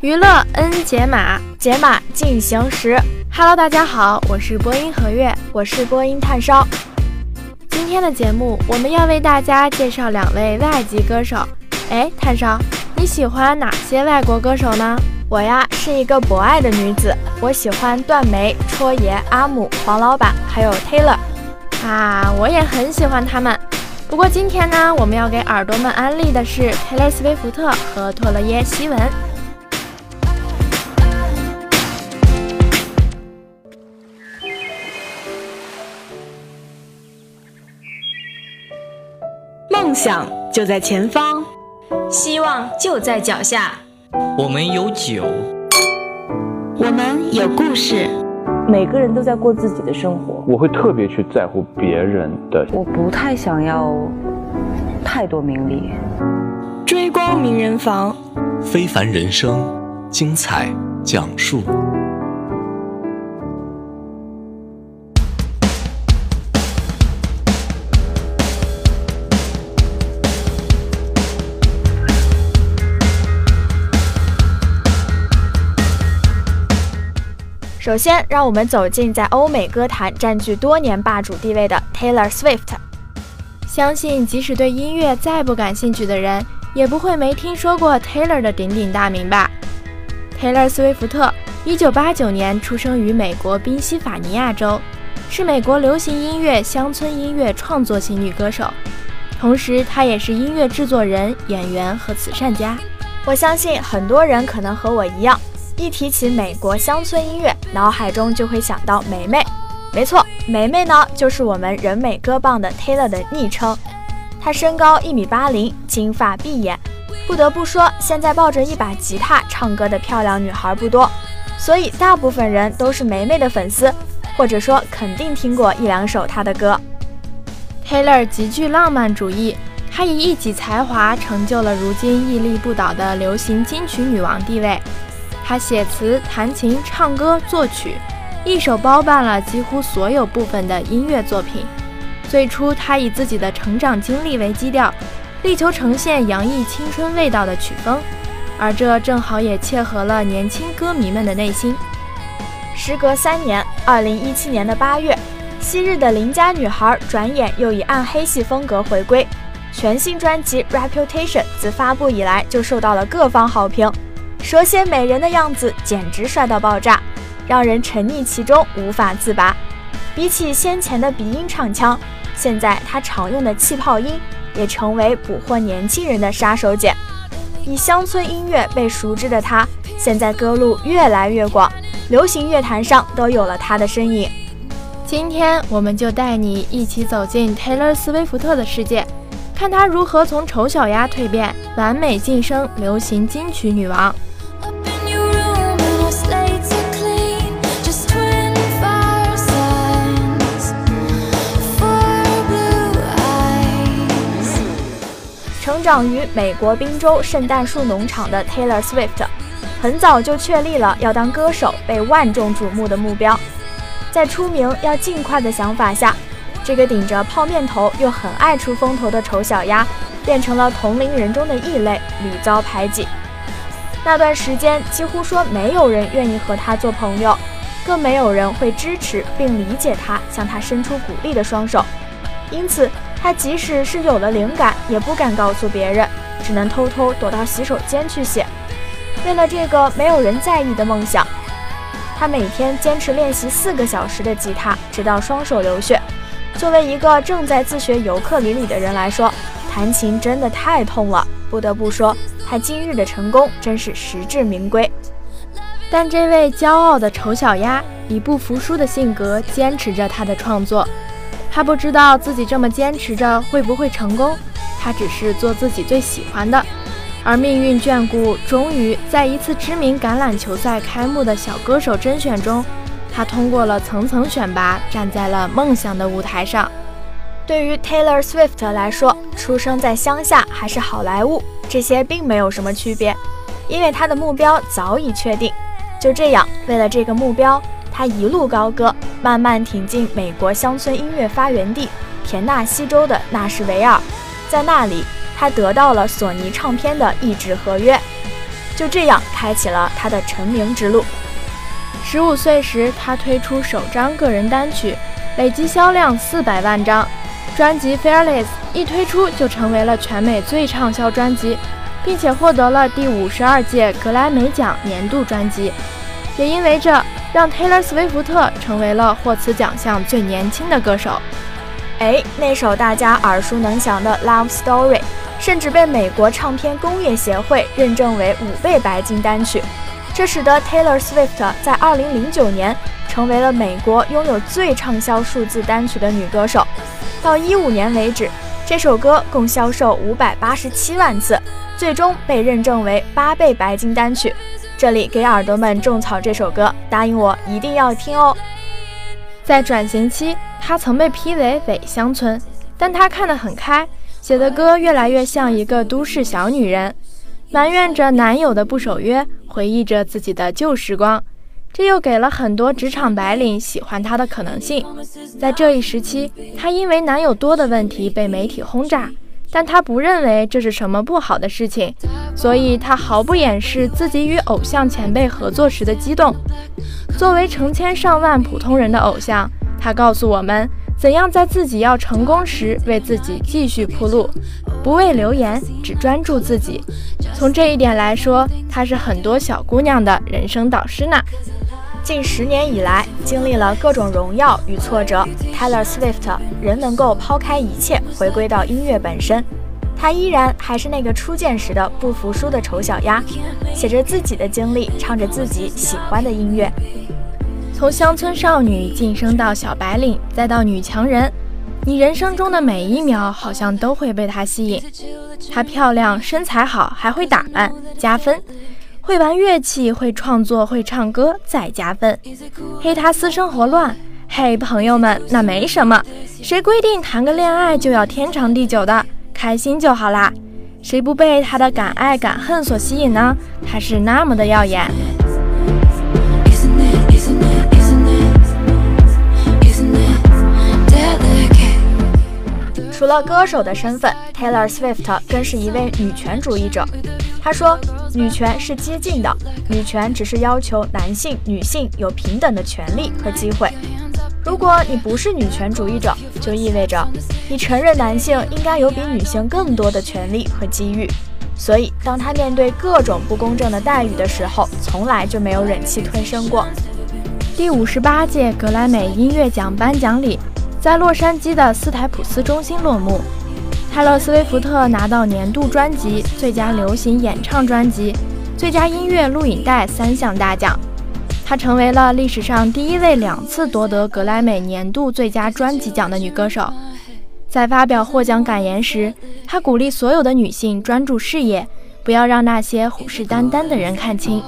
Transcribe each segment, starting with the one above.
娱乐 N 解码，解码进行时。Hello，大家好，我是播音何月，我是播音炭烧。今天的节目，我们要为大家介绍两位外籍歌手。哎，炭烧，你喜欢哪些外国歌手呢？我呀是一个博爱的女子，我喜欢段梅、戳爷、阿姆、黄老板，还有 Taylor。啊，我也很喜欢他们。不过今天呢，我们要给耳朵们安利的是泰勒·斯威夫特和托勒耶·希文。梦想就在前方，希望就在脚下。我们有酒，我们有故事。每个人都在过自己的生活，我会特别去在乎别人的。我不太想要太多名利。追光名人房，非凡人生，精彩讲述。首先，让我们走进在欧美歌坛占据多年霸主地位的 Taylor Swift。相信即使对音乐再不感兴趣的人，也不会没听说过 Taylor 的鼎鼎大名吧？Taylor Swift，一九八九年出生于美国宾夕法尼亚州，是美国流行音乐、乡村音乐创作型女歌手，同时她也是音乐制作人、演员和慈善家。我相信很多人可能和我一样。一提起美国乡村音乐，脑海中就会想到梅梅。没错，梅梅呢就是我们人美歌棒的 Taylor 的昵称。她身高一米八零，金发碧眼。不得不说，现在抱着一把吉他唱歌的漂亮女孩不多，所以大部分人都是梅梅的粉丝，或者说肯定听过一两首她的歌。Taylor 极具浪漫主义，她以一己才华成就了如今屹立不倒的流行金曲女王地位。他写词、弹琴、唱歌、作曲，一手包办了几乎所有部分的音乐作品。最初，他以自己的成长经历为基调，力求呈现洋溢青春味道的曲风，而这正好也切合了年轻歌迷们的内心。时隔三年，二零一七年的八月，昔日的邻家女孩转眼又以暗黑系风格回归。全新专辑《Reputation》自发布以来就受到了各方好评。蛇蝎美人的样子简直帅到爆炸，让人沉溺其中无法自拔。比起先前的鼻音唱腔，现在他常用的气泡音也成为捕获年轻人的杀手锏。以乡村音乐被熟知的他，现在歌路越来越广，流行乐坛上都有了他的身影。今天我们就带你一起走进 Taylor 斯威夫特的世界，看她如何从丑小鸭蜕变，完美晋升流行金曲女王。成长于美国宾州圣诞树农场的 Taylor Swift，很早就确立了要当歌手、被万众瞩目的目标。在出名要尽快的想法下，这个顶着泡面头又很爱出风头的丑小鸭，变成了同龄人中的异类，屡遭排挤。那段时间，几乎说没有人愿意和他做朋友，更没有人会支持并理解他，向他伸出鼓励的双手。因此。他即使是有了灵感，也不敢告诉别人，只能偷偷躲到洗手间去写。为了这个没有人在意的梦想，他每天坚持练习四个小时的吉他，直到双手流血。作为一个正在自学尤克里里的人来说，弹琴真的太痛了。不得不说，他今日的成功真是实至名归。但这位骄傲的丑小鸭以不服输的性格坚持着他的创作。他不知道自己这么坚持着会不会成功，他只是做自己最喜欢的。而命运眷顾，终于在一次知名橄榄球赛开幕的小歌手甄选中，他通过了层层选拔，站在了梦想的舞台上。对于 Taylor Swift 来说，出生在乡下还是好莱坞，这些并没有什么区别，因为他的目标早已确定。就这样，为了这个目标，他一路高歌，慢慢挺进美国乡村音乐发源地田纳西州的纳什维尔，在那里，他得到了索尼唱片的一纸合约，就这样开启了他的成名之路。十五岁时，他推出首张个人单曲，累计销量四百万张，专辑《Fearless》一推出就成为了全美最畅销专辑。并且获得了第五十二届格莱美奖年度专辑，也因为这让 Taylor Swift 成为了获此奖项最年轻的歌手。哎，那首大家耳熟能详的《Love Story》，甚至被美国唱片工业协会认证为五倍白金单曲，这使得 Taylor Swift 在二零零九年成为了美国拥有最畅销数字单曲的女歌手。到一五年为止，这首歌共销售五百八十七万次。最终被认证为八倍白金单曲。这里给耳朵们种草这首歌，答应我一定要听哦。在转型期，她曾被批为伪乡村，但她看得很开，写的歌越来越像一个都市小女人，埋怨着男友的不守约，回忆着自己的旧时光。这又给了很多职场白领喜欢她的可能性。在这一时期，她因为男友多的问题被媒体轰炸。但他不认为这是什么不好的事情，所以他毫不掩饰自己与偶像前辈合作时的激动。作为成千上万普通人的偶像，他告诉我们怎样在自己要成功时为自己继续铺路，不为流言，只专注自己。从这一点来说，他是很多小姑娘的人生导师呢。近十年以来，经历了各种荣耀与挫折，Taylor Swift 仍能够抛开一切，回归到音乐本身。她依然还是那个初见时的不服输的丑小鸭，写着自己的经历，唱着自己喜欢的音乐。从乡村少女晋升到小白领，再到女强人，你人生中的每一秒好像都会被她吸引。她漂亮，身材好，还会打扮，加分。会玩乐器，会创作，会唱歌，再加分。黑，他私生活乱。嘿，朋友们，那没什么。谁规定谈个恋爱就要天长地久的？开心就好啦。谁不被他的敢爱敢恨所吸引呢？他是那么的耀眼。除了歌手的身份，Taylor Swift 更是一位女权主义者。她说。女权是激进的，女权只是要求男性、女性有平等的权利和机会。如果你不是女权主义者，就意味着你承认男性应该有比女性更多的权利和机遇。所以，当他面对各种不公正的待遇的时候，从来就没有忍气吞声过。第五十八届格莱美音乐奖颁奖礼在洛杉矶的斯台普斯中心落幕。泰勒·斯威夫特拿到年度专辑、最佳流行演唱专辑、最佳音乐录影带三项大奖。她成为了历史上第一位两次夺得格莱美年度最佳专辑奖的女歌手。在发表获奖感言时，她鼓励所有的女性专注事业，不要让那些虎视眈眈的人看清。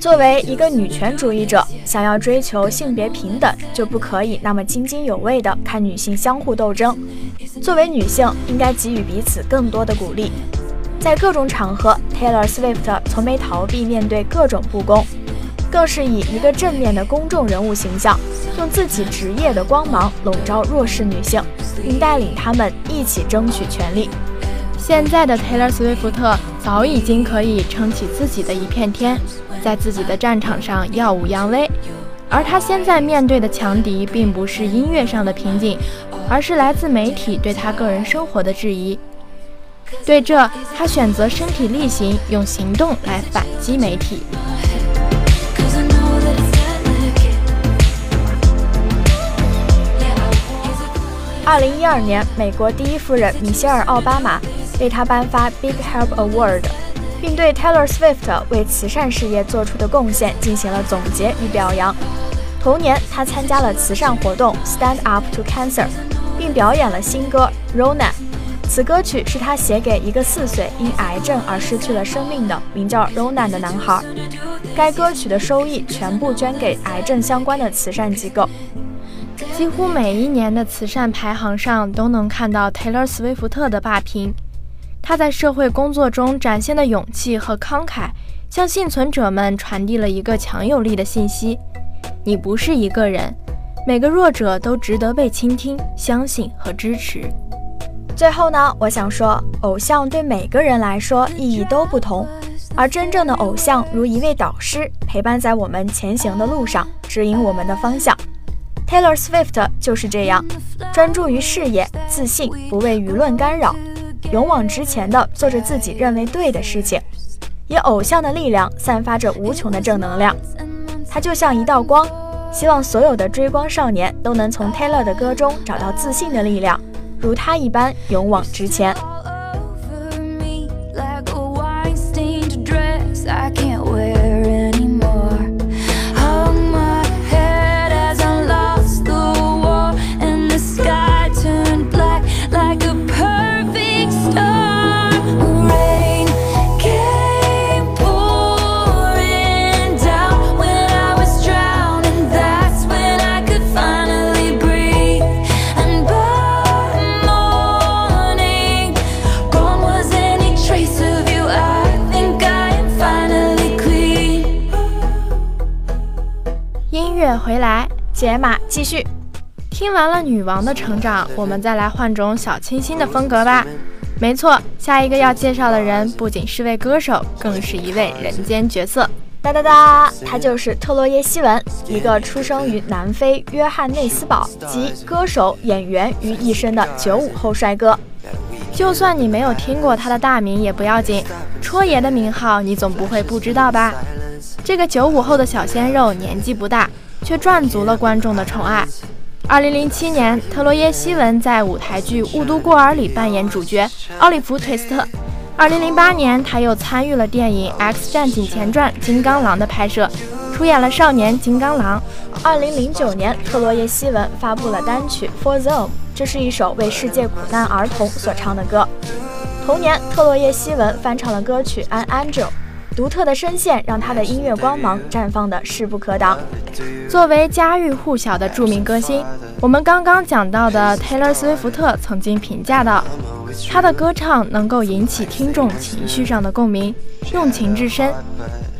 作为一个女权主义者，想要追求性别平等，就不可以那么津津有味地看女性相互斗争。作为女性，应该给予彼此更多的鼓励。在各种场合，Taylor Swift 从没逃避面对各种不公，更是以一个正面的公众人物形象，用自己职业的光芒笼罩弱势女性，并带领她们一起争取权利。现在的 Taylor Swift 早已经可以撑起自己的一片天。在自己的战场上耀武扬威，而他现在面对的强敌并不是音乐上的瓶颈，而是来自媒体对他个人生活的质疑。对这，他选择身体力行，用行动来反击媒体。二零一二年，美国第一夫人米歇尔·奥巴马为他颁发 Big Help Award。并对 Taylor Swift 为慈善事业做出的贡献进行了总结与表扬。同年，他参加了慈善活动 Stand Up to Cancer，并表演了新歌《Ronan》。此歌曲是他写给一个四岁因癌症而失去了生命的名叫 Ronan 的男孩。该歌曲的收益全部捐给癌症相关的慈善机构。几乎每一年的慈善排行上都能看到 Taylor Swift 的霸屏。他在社会工作中展现的勇气和慷慨，向幸存者们传递了一个强有力的信息：你不是一个人，每个弱者都值得被倾听、相信和支持。最后呢，我想说，偶像对每个人来说意义都不同，而真正的偶像如一位导师，陪伴在我们前行的路上，指引我们的方向。Taylor Swift 就是这样，专注于事业，自信，不为舆论干扰，勇往直前的做着自己认为对的事情，以偶像的力量散发着无穷的正能量。他就像一道光，希望所有的追光少年都能从 Taylor 的歌中找到自信的力量。如他一般勇往直前。回来解码继续，听完了女王的成长，我们再来换种小清新的风格吧。没错，下一个要介绍的人不仅是位歌手，更是一位人间角色。哒哒哒，他就是特洛耶希文，一个出生于南非约翰内斯堡，集歌手、演员于一身的九五后帅哥。就算你没有听过他的大名也不要紧，戳爷的名号你总不会不知道吧？这个九五后的小鲜肉年纪不大。却赚足了观众的宠爱。二零零七年，特洛耶·希文在舞台剧《雾都孤儿》里扮演主角奥利弗·崔斯特。二零零八年，他又参与了电影《X 战警前传：金刚狼》的拍摄，出演了少年金刚狼。二零零九年，特洛耶·希文发布了单曲《For Them》，这是一首为世界苦难儿童所唱的歌。同年，特洛耶·希文翻唱了歌曲《An Angel》。独特的声线让他的音乐光芒绽放的势不可挡。作为家喻户晓的著名歌星，我们刚刚讲到的 Taylor Swift 曾经评价道：“他的歌唱能够引起听众情绪上的共鸣，用情至深。”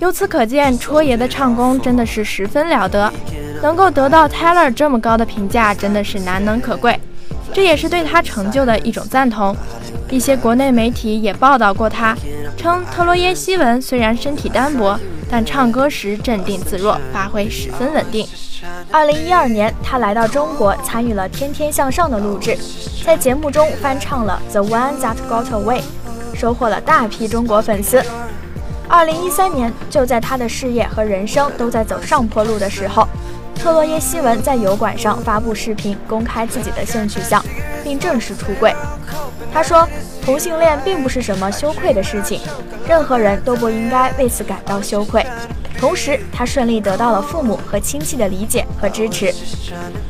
由此可见，戳爷的唱功真的是十分了得，能够得到 Taylor 这么高的评价，真的是难能可贵。这也是对他成就的一种赞同。一些国内媒体也报道过他。称特洛耶希文虽然身体单薄，但唱歌时镇定自若，发挥十分稳定。二零一二年，他来到中国，参与了《天天向上》的录制，在节目中翻唱了《The One That Got Away》，收获了大批中国粉丝。二零一三年，就在他的事业和人生都在走上坡路的时候，特洛耶希文在油管上发布视频，公开自己的性取向，并正式出柜。他说。同性恋并不是什么羞愧的事情，任何人都不应该为此感到羞愧。同时，他顺利得到了父母和亲戚的理解和支持。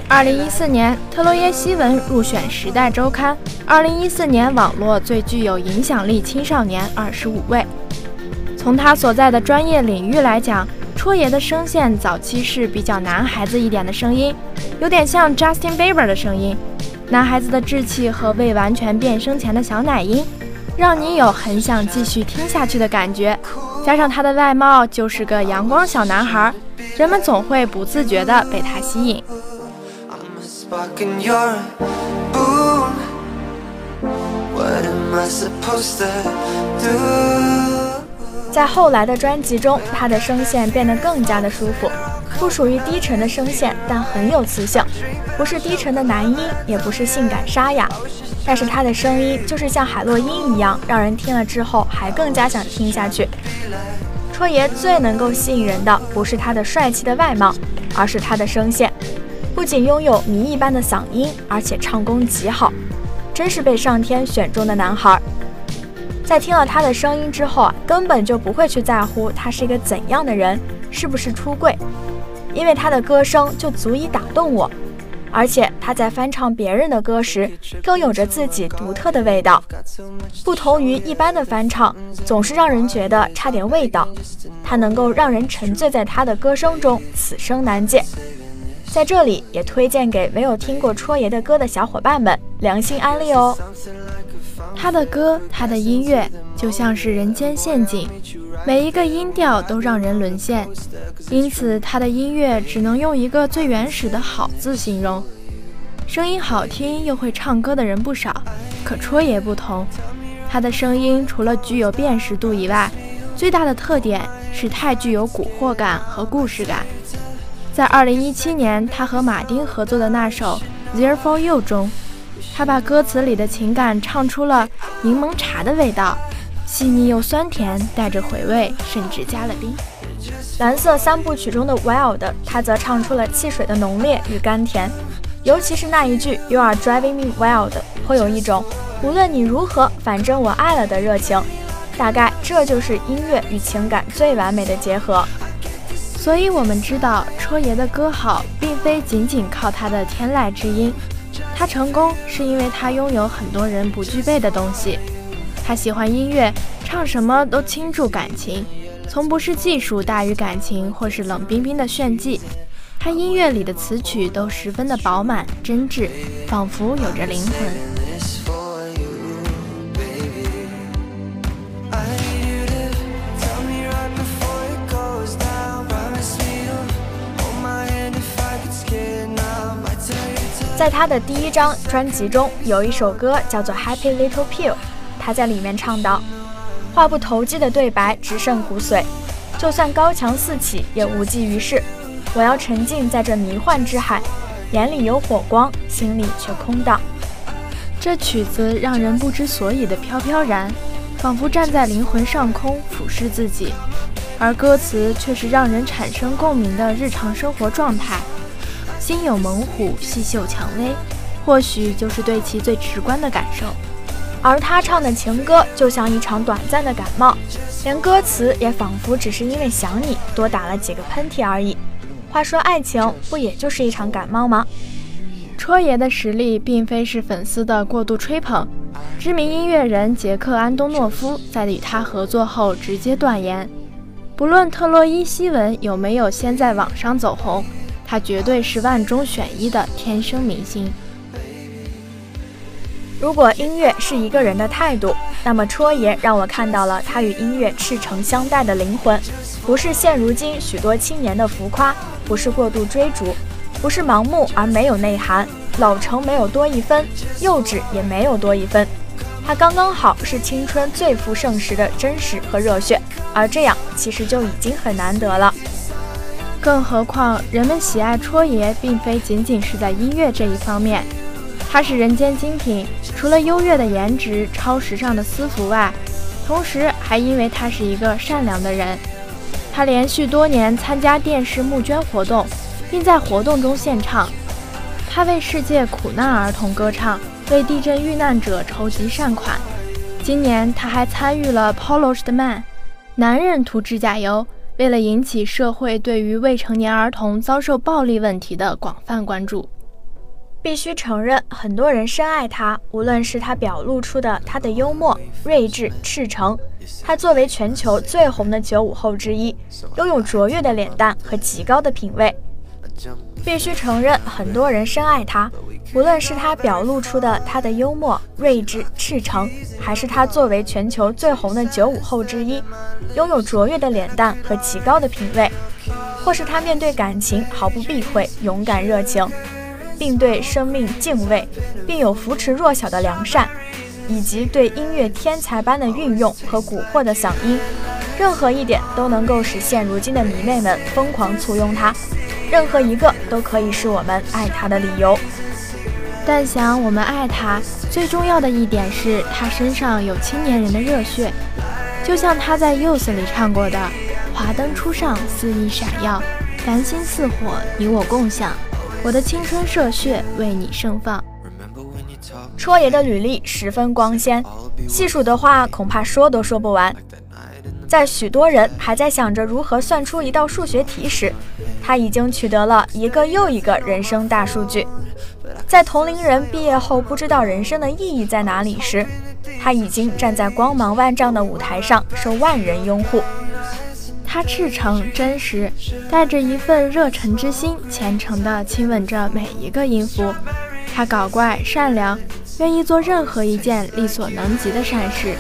二零一四年，特洛耶希文入选《时代周刊》二零一四年网络最具有影响力青少年二十五位。从他所在的专业领域来讲，戳爷的声线早期是比较男孩子一点的声音，有点像 Justin Bieber 的声音。男孩子的稚气和未完全变声前的小奶音，让你有很想继续听下去的感觉。加上他的外貌就是个阳光小男孩，人们总会不自觉地被他吸引。在后来的专辑中，他的声线变得更加的舒服。不属于低沉的声线，但很有磁性，不是低沉的男音，也不是性感沙哑，但是他的声音就是像海洛因一样，让人听了之后还更加想听下去。戳爷最能够吸引人的，不是他的帅气的外貌，而是他的声线，不仅拥有谜一般的嗓音，而且唱功极好，真是被上天选中的男孩。在听了他的声音之后啊，根本就不会去在乎他是一个怎样的人，是不是出柜，因为他的歌声就足以打动我。而且他在翻唱别人的歌时，更有着自己独特的味道，不同于一般的翻唱，总是让人觉得差点味道。他能够让人沉醉在他的歌声中，此生难见。在这里也推荐给没有听过戳爷的歌的小伙伴们，良心安利哦。他的歌，他的音乐就像是人间陷阱，每一个音调都让人沦陷，因此他的音乐只能用一个最原始的好字形容。声音好听又会唱歌的人不少，可戳爷不同，他的声音除了具有辨识度以外，最大的特点是太具有蛊惑感和故事感。在2017年，他和马丁合作的那首《There For You》中。他把歌词里的情感唱出了柠檬茶的味道，细腻又酸甜，带着回味，甚至加了冰。蓝色三部曲中的 Wild，他则唱出了汽水的浓烈与甘甜，尤其是那一句 You are driving me wild，会有一种无论你如何，反正我爱了的热情。大概这就是音乐与情感最完美的结合。所以，我们知道戳爷的歌好，并非仅仅靠他的天籁之音。他成功是因为他拥有很多人不具备的东西。他喜欢音乐，唱什么都倾注感情，从不是技术大于感情，或是冷冰冰的炫技。他音乐里的词曲都十分的饱满真挚，仿佛有着灵魂。在他的第一张专辑中，有一首歌叫做《Happy Little Pill》，他在里面唱道：“话不投机的对白直渗骨髓，就算高墙四起也无济于事。我要沉浸在这迷幻之海，眼里有火光，心里却空荡。”这曲子让人不知所以的飘飘然，仿佛站在灵魂上空俯视自己，而歌词却是让人产生共鸣的日常生活状态。心有猛虎，细嗅蔷薇，或许就是对其最直观的感受。而他唱的情歌就像一场短暂的感冒，连歌词也仿佛只是因为想你多打了几个喷嚏而已。话说，爱情不也就是一场感冒吗？戳爷的实力并非是粉丝的过度吹捧。知名音乐人杰克安东诺夫在与他合作后直接断言，不论特洛伊西文有没有先在网上走红。他绝对是万中选一的天生明星。如果音乐是一个人的态度，那么戳爷让我看到了他与音乐赤诚相待的灵魂，不是现如今许多青年的浮夸，不是过度追逐，不是盲目而没有内涵，老成没有多一分，幼稚也没有多一分，他刚刚好是青春最富盛时的真实和热血，而这样其实就已经很难得了。更何况，人们喜爱戳爷，并非仅仅是在音乐这一方面，他是人间精品。除了优越的颜值、超时尚的私服外，同时还因为他是一个善良的人。他连续多年参加电视募捐活动，并在活动中献唱。他为世界苦难儿童歌唱，为地震遇难者筹集善款。今年他还参与了《Polished Man》，男人涂指甲油。为了引起社会对于未成年儿童遭受暴力问题的广泛关注，必须承认，很多人深爱他。无论是他表露出的他的幽默、睿智、赤诚，他作为全球最红的九五后之一，拥有卓越的脸蛋和极高的品味。必须承认，很多人深爱他。无论是他表露出的他的幽默、睿智、赤诚，还是他作为全球最红的九五后之一，拥有卓越的脸蛋和极高的品味，或是他面对感情毫不避讳、勇敢热情，并对生命敬畏，并有扶持弱小的良善，以及对音乐天才般的运用和蛊惑的嗓音，任何一点都能够使现如今的迷妹们疯狂簇拥他，任何一个都可以是我们爱他的理由。但想我们爱他，最重要的一点是他身上有青年人的热血，就像他在《Youth》里唱过的：“华灯初上，肆意闪耀，繁星似火，你我共享，我的青春热血为你盛放。”戳爷的履历十分光鲜，细数的话恐怕说都说不完。在许多人还在想着如何算出一道数学题时，他已经取得了一个又一个人生大数据。在同龄人毕业后不知道人生的意义在哪里时，他已经站在光芒万丈的舞台上，受万人拥护。他赤诚、真实，带着一份热忱之心，虔诚地亲吻着每一个音符。他搞怪、善良，愿意做任何一件力所能及的善事。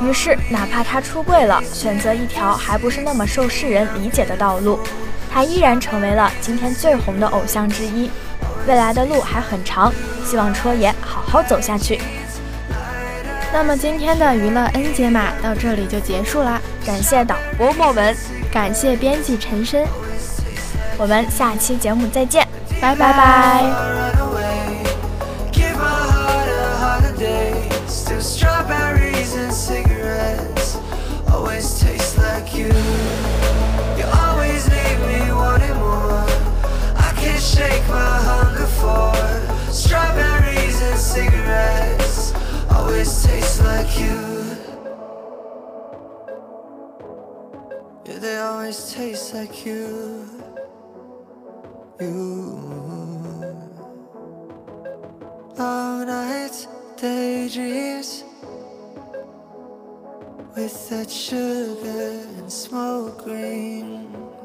于是，哪怕他出柜了，选择一条还不是那么受世人理解的道路，他依然成为了今天最红的偶像之一。未来的路还很长，希望戳爷好好走下去。那么今天的娱乐 N 解码到这里就结束啦，感谢导播莫文，感谢编辑陈深，我们下期节目再见，拜拜拜。for Strawberries and cigarettes Always taste like you. Yeah, they always taste like you. You. Long nights, daydreams With that sugar and smoke green.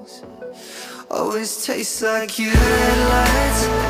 Always taste like you. Red lights.